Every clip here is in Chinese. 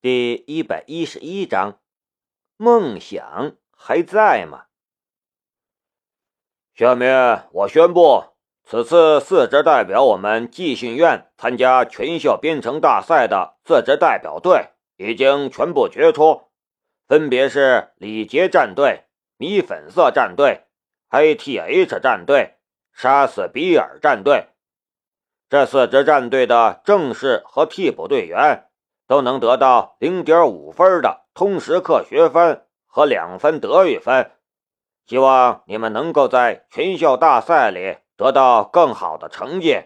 第一百一十一章，梦想还在吗？下面我宣布，此次四支代表我们寄信院参加全校编程大赛的四支代表队已经全部决出，分别是李杰战队、米粉色战队、A T H 战队、杀死比尔战队。这四支战队的正式和替补队员。都能得到零点五分的通识课学分和两分德育分，希望你们能够在全校大赛里得到更好的成绩。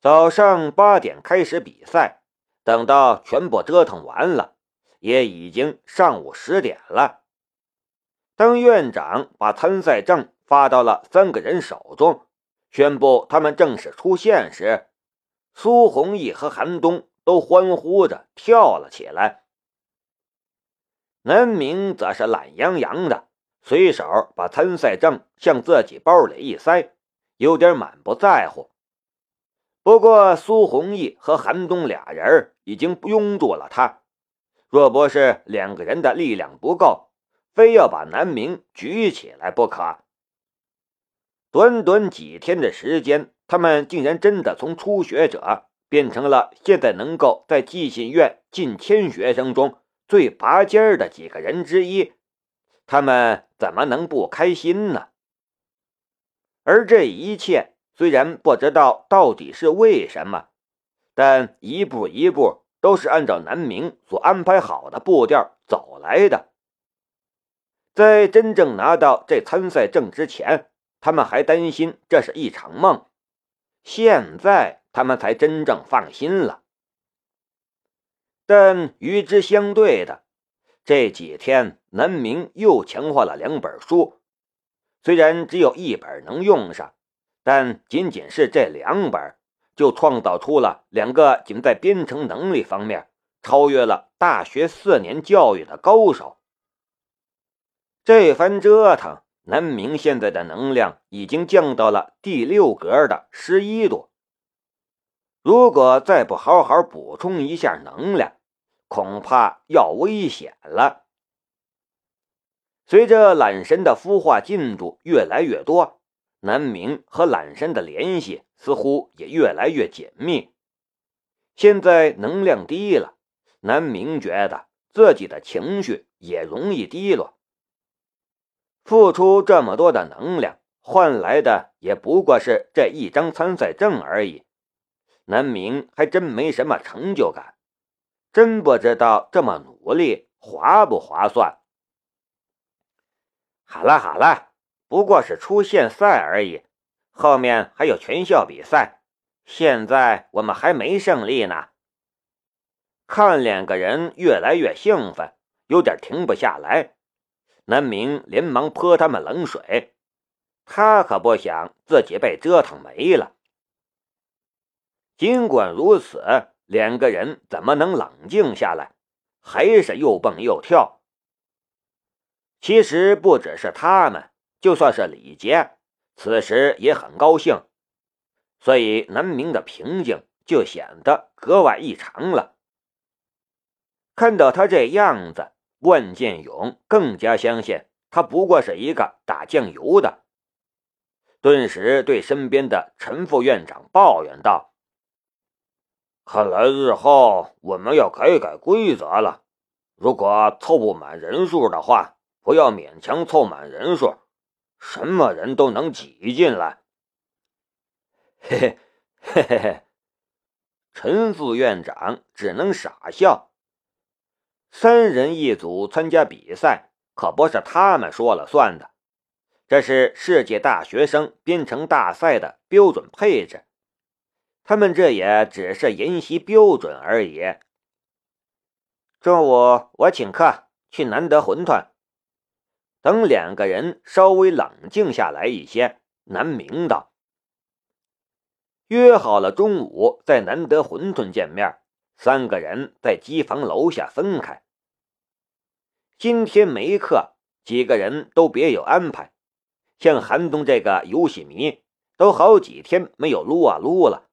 早上八点开始比赛，等到全部折腾完了，也已经上午十点了。当院长把参赛证发到了三个人手中，宣布他们正式出现时。苏弘毅和韩冬都欢呼着跳了起来，南明则是懒洋洋的，随手把参赛证向自己包里一塞，有点满不在乎。不过苏弘毅和韩冬俩人已经拥住了他，若不是两个人的力量不够，非要把南明举起来不可。短短几天的时间。他们竟然真的从初学者变成了现在能够在寄信院近千学生中最拔尖的几个人之一，他们怎么能不开心呢？而这一切虽然不知道到底是为什么，但一步一步都是按照南明所安排好的步调走来的。在真正拿到这参赛证之前，他们还担心这是一场梦。现在他们才真正放心了，但与之相对的，这几天南明又强化了两本书，虽然只有一本能用上，但仅仅是这两本，就创造出了两个仅在编程能力方面超越了大学四年教育的高手。这番折腾。南明现在的能量已经降到了第六格的十一度，如果再不好好补充一下能量，恐怕要危险了。随着懒神的孵化进度越来越多，南明和懒神的联系似乎也越来越紧密。现在能量低了，南明觉得自己的情绪也容易低落。付出这么多的能量，换来的也不过是这一张参赛证而已。南明还真没什么成就感，真不知道这么努力划不划算。好了好了，不过是出线赛而已，后面还有全校比赛。现在我们还没胜利呢。看两个人越来越兴奋，有点停不下来。南明连忙泼他们冷水，他可不想自己被折腾没了。尽管如此，两个人怎么能冷静下来？还是又蹦又跳。其实不只是他们，就算是李杰，此时也很高兴，所以南明的平静就显得格外异常了。看到他这样子。万建勇更加相信他不过是一个打酱油的，顿时对身边的陈副院长抱怨道：“看来日后我们要改改规则了。如果凑不满人数的话，不要勉强凑满人数，什么人都能挤进来。”嘿嘿嘿嘿嘿，陈副院长只能傻笑。三人一组参加比赛，可不是他们说了算的。这是世界大学生编程大赛的标准配置，他们这也只是研习标准而已。中午我请客去难得馄饨。等两个人稍微冷静下来一些，南明道：“约好了中午在难得馄饨见面。”三个人在机房楼下分开。今天没课，几个人都别有安排。像韩东这个游戏迷，都好几天没有撸啊撸了，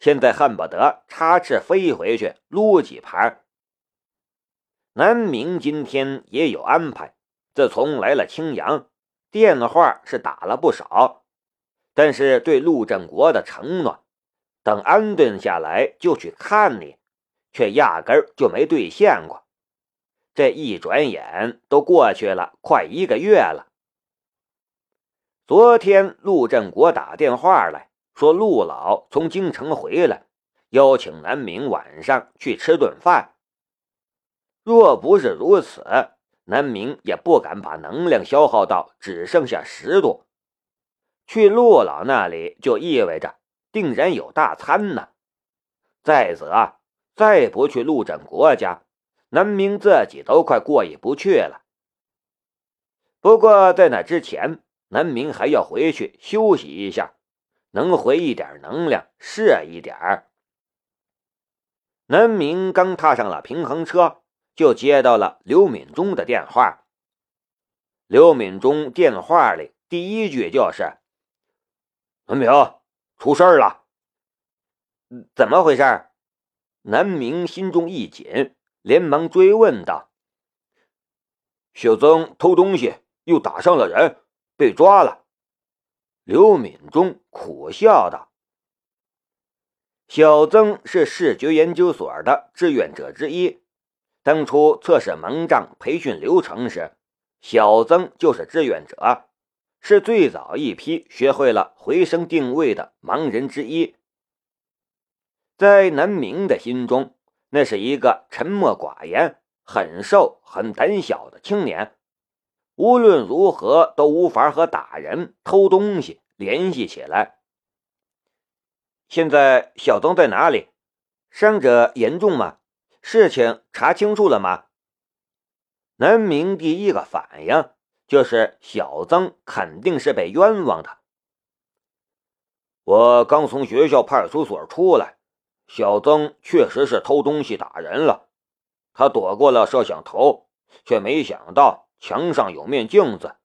现在恨不得插翅飞回去撸几盘。南明今天也有安排，自从来了青阳，电话是打了不少，但是对陆振国的承诺，等安顿下来就去看你，却压根儿就没兑现过。这一转眼都过去了快一个月了。昨天陆振国打电话来说，陆老从京城回来，邀请南明晚上去吃顿饭。若不是如此，南明也不敢把能量消耗到只剩下十度。去陆老那里就意味着定然有大餐呢。再则啊，再不去陆振国家。南明自己都快过意不去了。不过在那之前，南明还要回去休息一下，能回一点能量是一点儿。南明刚踏上了平衡车，就接到了刘敏忠的电话。刘敏忠电话里第一句就是：“南明，出事了。”怎么回事？南明心中一紧。连忙追问道：“小曾偷东西，又打伤了人，被抓了。”刘敏忠苦笑道：“小曾是视觉研究所的志愿者之一，当初测试盲杖培训流程时，小曾就是志愿者，是最早一批学会了回声定位的盲人之一。在南明的心中。”那是一个沉默寡言、很瘦、很胆小的青年，无论如何都无法和打人、偷东西联系起来。现在小曾在哪里？伤者严重吗？事情查清楚了吗？南明第一个反应就是小曾肯定是被冤枉的。我刚从学校派出所出来。小曾确实是偷东西打人了，他躲过了摄像头，却没想到墙上有面镜子，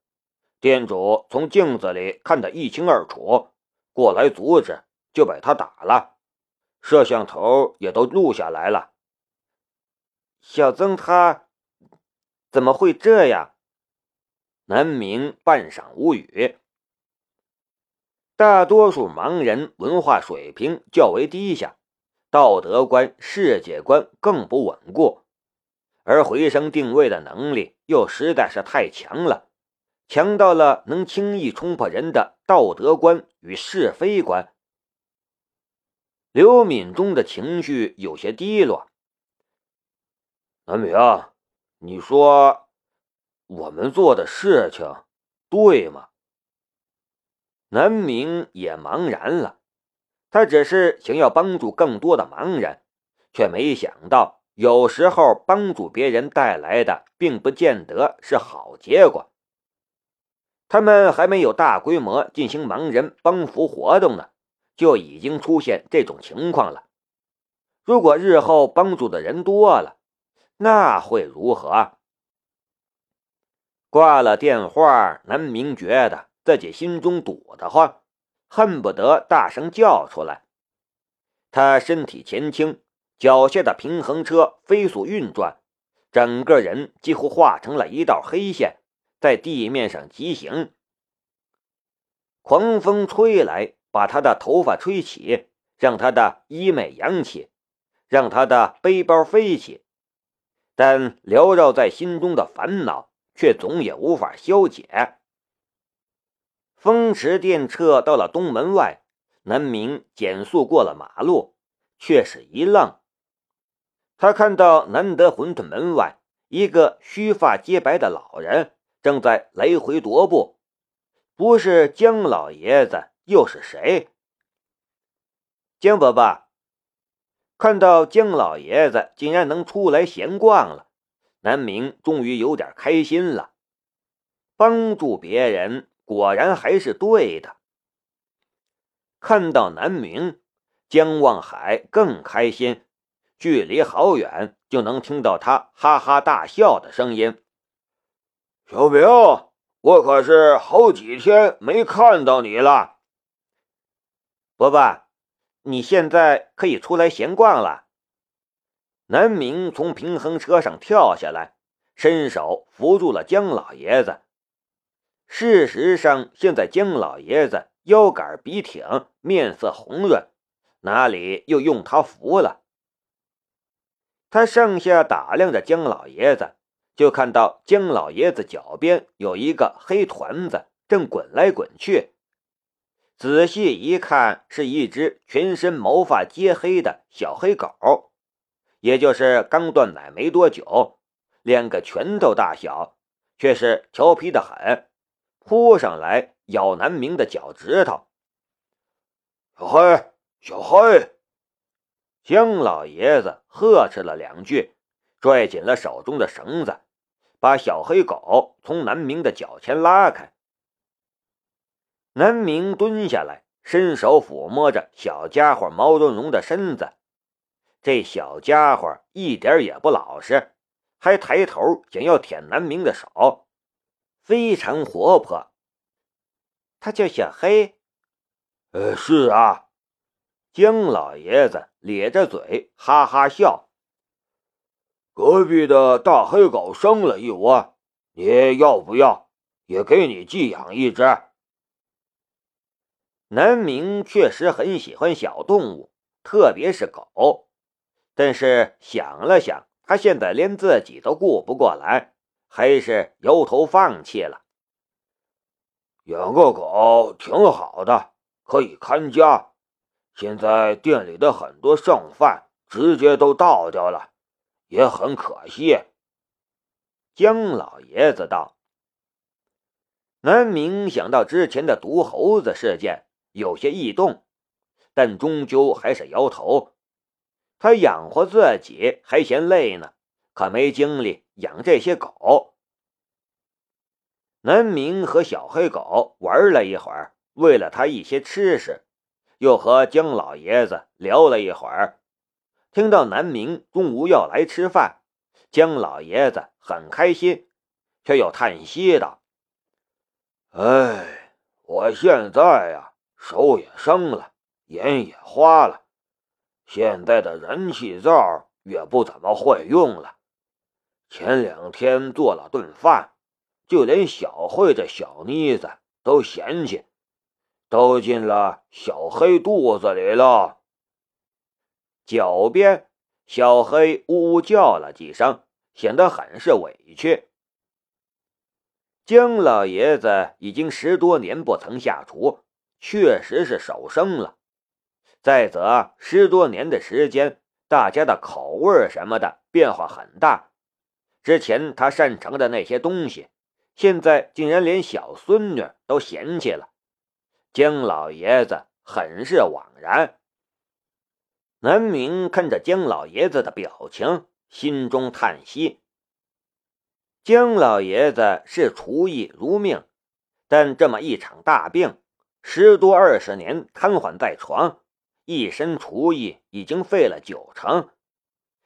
店主从镜子里看得一清二楚，过来阻止就被他打了，摄像头也都录下来了。小曾他怎么会这样？南明半晌无语。大多数盲人文化水平较为低下。道德观、世界观更不稳固，而回声定位的能力又实在是太强了，强到了能轻易冲破人的道德观与是非观。刘敏忠的情绪有些低落。南明，你说我们做的事情对吗？南明也茫然了。他只是想要帮助更多的盲人，却没想到有时候帮助别人带来的并不见得是好结果。他们还没有大规模进行盲人帮扶活动呢，就已经出现这种情况了。如果日后帮助的人多了，那会如何？挂了电话，南明觉得自己心中堵得慌。恨不得大声叫出来。他身体前倾，脚下的平衡车飞速运转，整个人几乎化成了一道黑线，在地面上疾行。狂风吹来，把他的头发吹起，让他的衣袂扬起，让他的背包飞起，但缭绕在心中的烦恼却总也无法消解。风驰电掣到了东门外，南明减速过了马路，却是一愣。他看到南德馄饨门外一个须发皆白的老人正在来回踱步，不是姜老爷子又是谁？姜伯伯看到姜老爷子竟然能出来闲逛了，南明终于有点开心了，帮助别人。果然还是对的。看到南明，江望海更开心，距离好远就能听到他哈哈大笑的声音。小明，我可是好几天没看到你了。伯伯，你现在可以出来闲逛了。南明从平衡车上跳下来，伸手扶住了江老爷子。事实上，现在姜老爷子腰杆笔挺，面色红润，哪里又用他服了？他上下打量着姜老爷子，就看到姜老爷子脚边有一个黑团子，正滚来滚去。仔细一看，是一只全身毛发皆黑的小黑狗，也就是刚断奶没多久，连个拳头大小，却是调皮的很，扑上来咬南明的脚趾头。小黑，小黑！姜老爷子呵斥了两句，拽紧了手中的绳子，把小黑狗从南明的脚前拉开。南明蹲下来，伸手抚摸着小家伙毛茸茸的身子。这小家伙一点也不老实，还抬头想要舔南明的手，非常活泼。他叫小黑。呃，是啊。姜老爷子咧着嘴哈哈笑。隔壁的大黑狗生了一窝，你要不要？也给你寄养一只。南明确实很喜欢小动物，特别是狗。但是想了想，他现在连自己都顾不过来，还是摇头放弃了。养个狗挺好的，可以看家。现在店里的很多剩饭直接都倒掉了，也很可惜。姜老爷子道。南明想到之前的毒猴子事件。有些异动，但终究还是摇头。他养活自己还嫌累呢，可没精力养这些狗。南明和小黑狗玩了一会儿，喂了他一些吃食，又和姜老爷子聊了一会儿。听到南明中午要来吃饭，姜老爷子很开心，却又叹息道：“哎，我现在呀。”手也生了，眼也花了，现在的人气灶也不怎么会用了。前两天做了顿饭，就连小慧这小妮子都嫌弃，都进了小黑肚子里了。脚边，小黑呜呜叫了几声，显得很是委屈。姜老爷子已经十多年不曾下厨。确实是手生了。再则，十多年的时间，大家的口味什么的变化很大。之前他擅长的那些东西，现在竟然连小孙女都嫌弃了。姜老爷子很是惘然。南明看着姜老爷子的表情，心中叹息。姜老爷子是厨艺如命，但这么一场大病。十多二十年瘫痪在床，一身厨艺已经废了九成。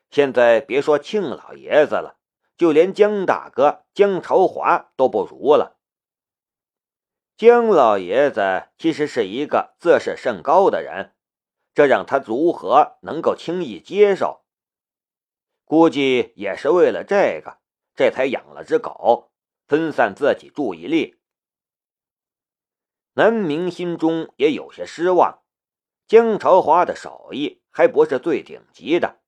现在别说庆老爷子了，就连姜大哥姜朝华都不如了。姜老爷子其实是一个自视甚高的人，这让他如何能够轻易接受？估计也是为了这个，这才养了只狗，分散自己注意力。南明心中也有些失望，姜朝华的手艺还不是最顶级的，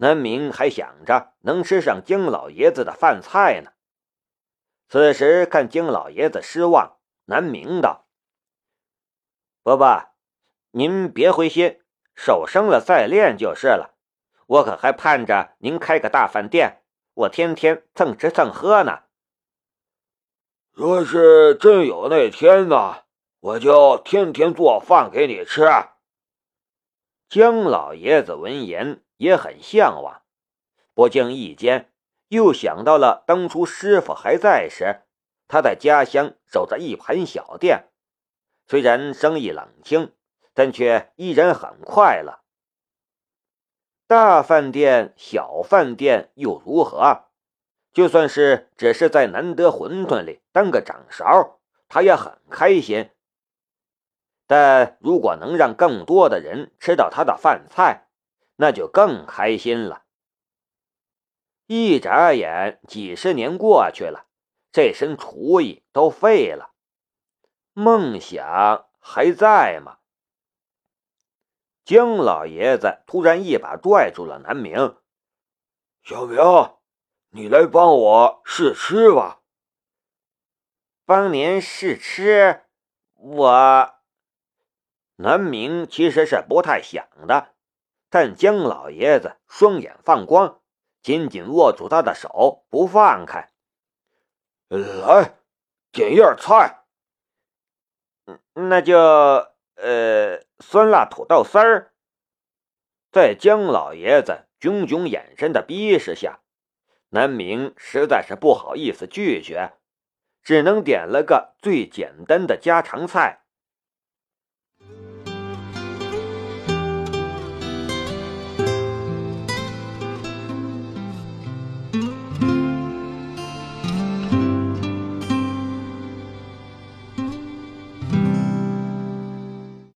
南明还想着能吃上姜老爷子的饭菜呢。此时看姜老爷子失望，南明道：“伯伯，您别灰心，手生了再练就是了。我可还盼着您开个大饭店，我天天蹭吃蹭喝呢。若是真有那天呢？”我就天天做饭给你吃。姜老爷子闻言也很向往，不经意间又想到了当初师傅还在时，他在家乡守着一盘小店，虽然生意冷清，但却依然很快乐。大饭店、小饭店又如何？就算是只是在难得馄饨里当个掌勺，他也很开心。但如果能让更多的人吃到他的饭菜，那就更开心了。一眨眼，几十年过去了，这身厨艺都废了，梦想还在吗？姜老爷子突然一把拽住了南明：“小明，你来帮我试吃吧。”帮您试吃，我。南明其实是不太想的，但姜老爷子双眼放光，紧紧握住他的手不放开。来，点样菜。那就呃，酸辣土豆丝儿。在姜老爷子炯炯眼神的逼视下，南明实在是不好意思拒绝，只能点了个最简单的家常菜。